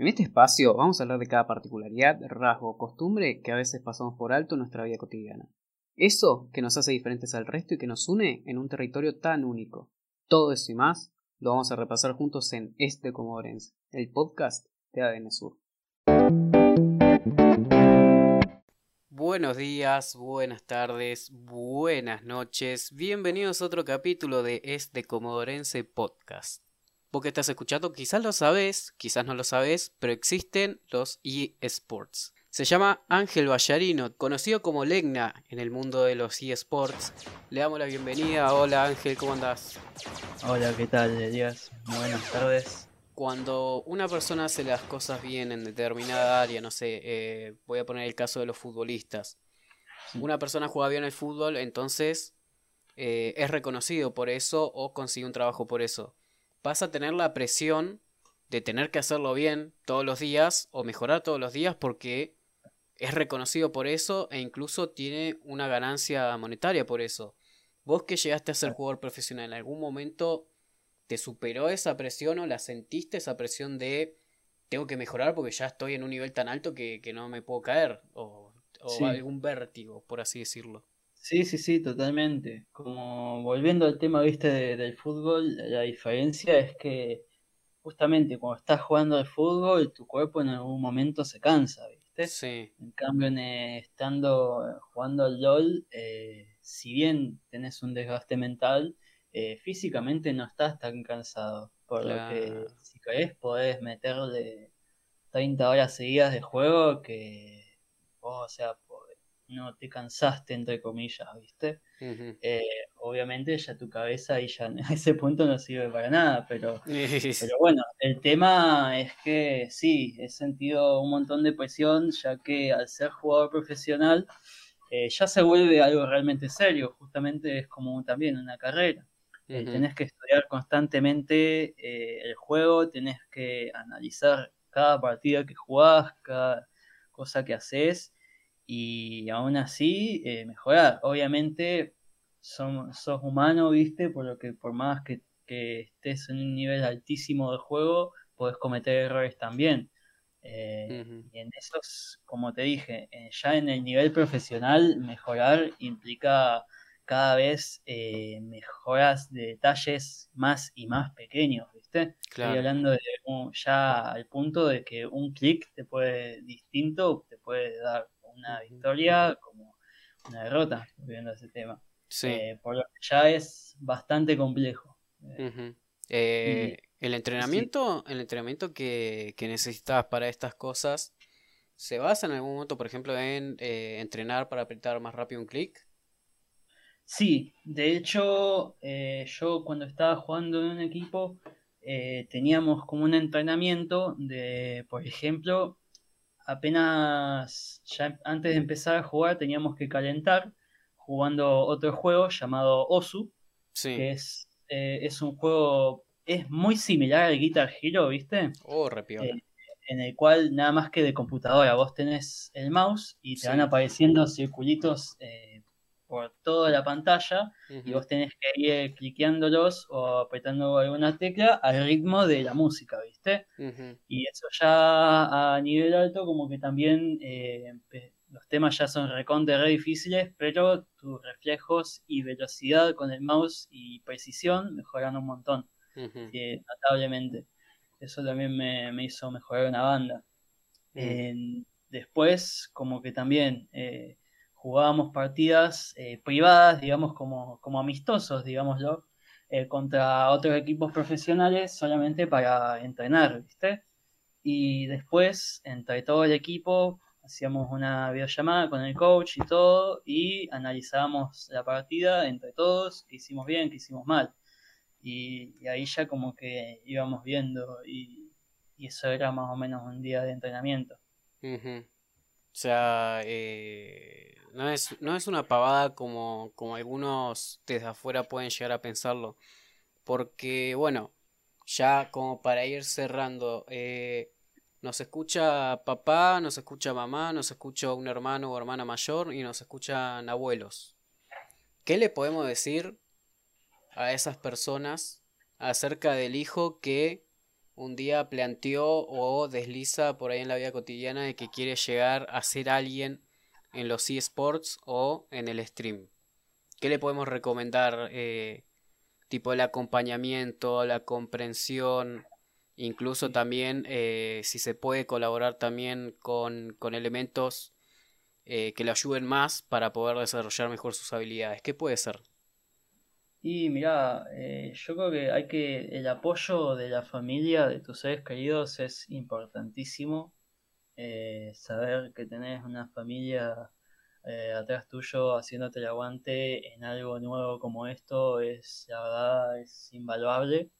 En este espacio vamos a hablar de cada particularidad, rasgo o costumbre que a veces pasamos por alto en nuestra vida cotidiana. Eso que nos hace diferentes al resto y que nos une en un territorio tan único. Todo eso y más lo vamos a repasar juntos en Este Comodorense, el podcast de ADN Sur. Buenos días, buenas tardes, buenas noches. Bienvenidos a otro capítulo de Este Comodorense Podcast. Vos que estás escuchando, quizás lo sabes, quizás no lo sabes, pero existen los eSports. Se llama Ángel Ballarino, conocido como Legna en el mundo de los eSports. Le damos la bienvenida. Hola Ángel, ¿cómo andás? Hola, ¿qué tal, Elías? Buenas tardes. Cuando una persona hace las cosas bien en determinada área, no sé, eh, voy a poner el caso de los futbolistas. Una persona juega bien el fútbol, entonces eh, es reconocido por eso o consigue un trabajo por eso vas a tener la presión de tener que hacerlo bien todos los días o mejorar todos los días porque es reconocido por eso e incluso tiene una ganancia monetaria por eso. Vos que llegaste a ser jugador profesional, ¿en algún momento te superó esa presión o la sentiste esa presión de tengo que mejorar porque ya estoy en un nivel tan alto que, no me puedo caer? O, algún vértigo, por así decirlo. Sí, sí, sí, totalmente. Como volviendo al tema, viste, del fútbol, la diferencia es que justamente cuando estás jugando al fútbol, tu cuerpo en algún momento se cansa, ¿viste? Sí. En cambio, en, estando jugando al LOL, eh, si bien tenés un desgaste mental, eh, físicamente no estás tan cansado. Por lo que si querés podés meterle 30 horas seguidas de juego que, o sea, no te cansaste, entre comillas, ¿viste? Eh, obviamente ya tu cabeza ahí ya a ese punto no sirve para nada, pero, pero bueno, el tema es que sí, he sentido un montón de presión, ya que al ser jugador profesional eh, ya se vuelve algo realmente serio, justamente es como también una carrera. Eh, tenés que estudiar constantemente el juego, tenés que analizar cada partida que jugás, cada cosa que haces y aún así eh, mejorar. Obviamente sos humano, viste, por lo que por más que, estés en un nivel altísimo de juego, podés cometer errores también. Eh, y en esos, como te dije, eh, ya en el nivel profesional, mejorar implica cada vez mejoras de detalles más y más pequeños, ¿viste? Estoy hablando de ya al punto de que un clic te puede distinto, te puede dar una victoria como una derrota, viendo ese tema. Eh, por lo que ya es bastante complejo. Eh, eh, el entrenamiento, el entrenamiento que, que, necesitas para estas cosas, ¿se basa en algún momento, por ejemplo, en entrenar para apretar más rápido un clic? Sí, de hecho, yo cuando estaba jugando en un equipo, teníamos como un entrenamiento de, por ejemplo, apenas ya antes de empezar a jugar teníamos que calentar jugando otro juego llamado Osu, que es, eh, es un juego, es muy similar al Guitar Hero, ¿viste? Oh, eh, en el cual nada más que de computadora vos tenés el mouse y te van apareciendo circulitos eh, por toda la pantalla y vos tenés que ir cliqueándolos o apretando alguna tecla al ritmo de la música, ¿viste? Y eso ya a nivel alto como que también eh, los temas ya son recontra re difíciles, pero tus reflejos y velocidad con el mouse y precisión mejoran un montón, eh, notablemente. Eso también me, hizo mejorar una banda. después, como que también eh, jugábamos partidas eh, privadas, digamos, como, como amistosos, digámoslo, eh, contra otros equipos profesionales solamente para entrenar, ¿viste? Y después, entre todo el equipo, hacíamos una videollamada con el coach y todo, y analizábamos la partida entre todos, qué hicimos bien, qué hicimos mal. Y, ahí ya como que íbamos viendo, y, eso era más o menos un día de entrenamiento. O sea, eh, no es, no es una pavada como, como algunos desde afuera pueden llegar a pensarlo. Porque, bueno, ya como para ir cerrando, eh, nos escucha papá, nos escucha mamá, nos escucha un hermano o hermana mayor y nos escuchan abuelos. ¿Qué le podemos decir a esas personas acerca del hijo que un día planteó o desliza por ahí en la vida cotidiana de que quiere llegar a ser alguien en los eSports o en el stream. ¿Qué le podemos recomendar? Eh, tipo el acompañamiento, la comprensión, incluso también eh, si se puede colaborar también con, con elementos eh, que le ayuden más para poder desarrollar mejor sus habilidades. ¿Qué puede ser? Y mira, eh, yo creo que hay que el apoyo de la familia, de tus seres queridos, es importantísimo. Eh, saber que tenés una familia eh, atrás tuyo haciéndote el aguante en algo nuevo como esto es, la verdad, es invaluable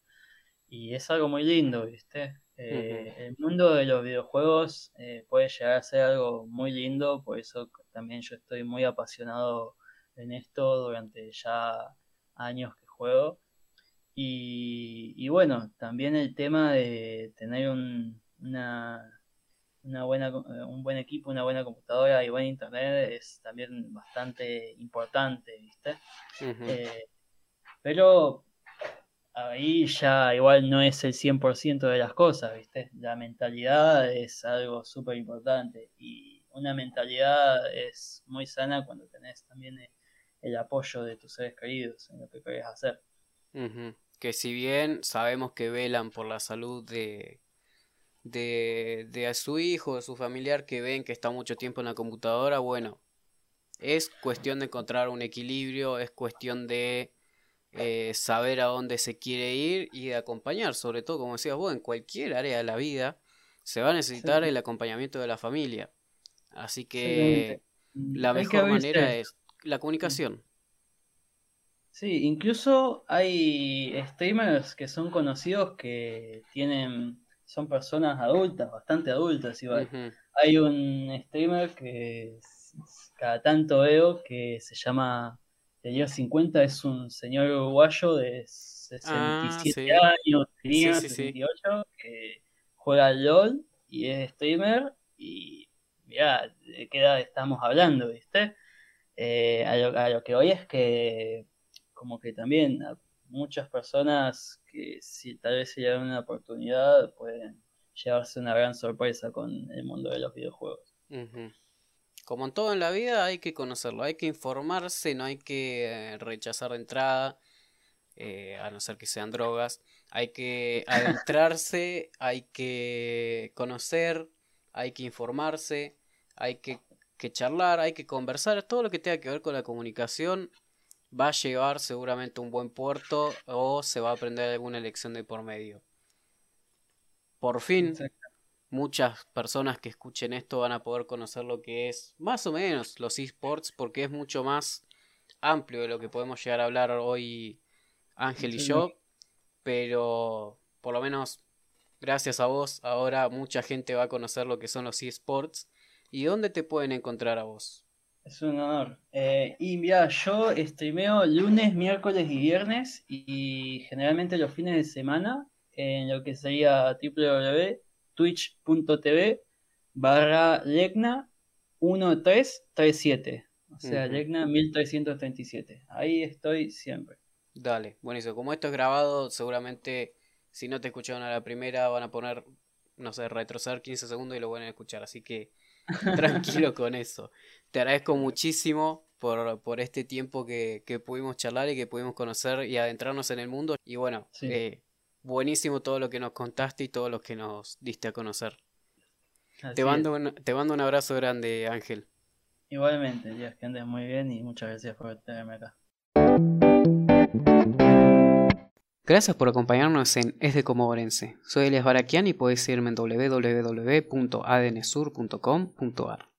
y es algo muy lindo, ¿viste? El mundo de los videojuegos puede llegar a ser algo muy lindo, por eso también yo estoy muy apasionado en esto durante ya años que juego. Y, bueno, también el tema de tener un, una, una buena, un buen equipo, una buena computadora y buen internet es también bastante importante, ¿viste? Eh, pero ahí ya igual no es el 100% de las cosas, ¿viste? La mentalidad es algo súper importante y una mentalidad es muy sana cuando tenés también el apoyo de tus seres queridos en lo que querés hacer. Que si bien sabemos que velan por la salud de, de, de a su hijo, de su familiar, que ven que está mucho tiempo en la computadora, bueno, es cuestión de encontrar un equilibrio, es cuestión de eh, saber a dónde se quiere ir y de acompañar, sobre todo, como decías vos, en cualquier área de la vida se va a necesitar el acompañamiento de la familia. Así que la mejor manera es la comunicación. Sí, incluso hay streamers que son conocidos que tienen, son personas adultas, bastante adultas igual. Hay un streamer que cada tanto veo que se llama tenía 50, es un señor uruguayo de 67 ah, años, tenía 68, que juega al LOL y es streamer y mira, ¿de qué edad estamos hablando, viste? Eh, a, lo, que hoy es que como que también muchas personas que si tal vez se llevan una oportunidad pueden llevarse una gran sorpresa con el mundo de los videojuegos. Como en todo en la vida hay que conocerlo, hay que informarse, no hay que eh, rechazar de entrada, eh, a no ser que sean drogas, hay que adentrarse, hay que conocer, hay que informarse, hay que que charlar, hay que conversar, todo lo que tenga que ver con la comunicación va a llevar seguramente un buen puerto o se va a aprender alguna lección de por medio. Por fin, muchas personas que escuchen esto van a poder conocer lo que es más o menos los esports porque es mucho más amplio de lo que podemos llegar a hablar hoy Ángel y yo, pero por lo menos gracias a vos ahora mucha gente va a conocer lo que son los esports ¿Y dónde te pueden encontrar a vos? Es un honor. Eh, y mira, yo streameo lunes, miércoles y viernes y generalmente los fines de semana en lo que sería www.twitch.tv barra Legna 1337. O sea, Legna 1337. Ahí estoy siempre. Dale, buenísimo. Como esto es grabado, seguramente si no te escucharon a la primera van a poner, no sé, retroceder 15 segundos y lo van a escuchar. Así que tranquilo con eso. Te agradezco muchísimo por, por este tiempo que, pudimos charlar y que pudimos conocer y adentrarnos en el mundo. Y bueno, eh, buenísimo todo lo que nos contaste y todo lo que nos diste a conocer. te mando, un, te mando un abrazo grande, Ángel. Igualmente, Díaz, que andes muy bien y muchas gracias por tenerme acá. Gracias por acompañarnos en Es de Comodorense. Soy Elias Barakian y puedes seguirme en www.adnsur.com.ar.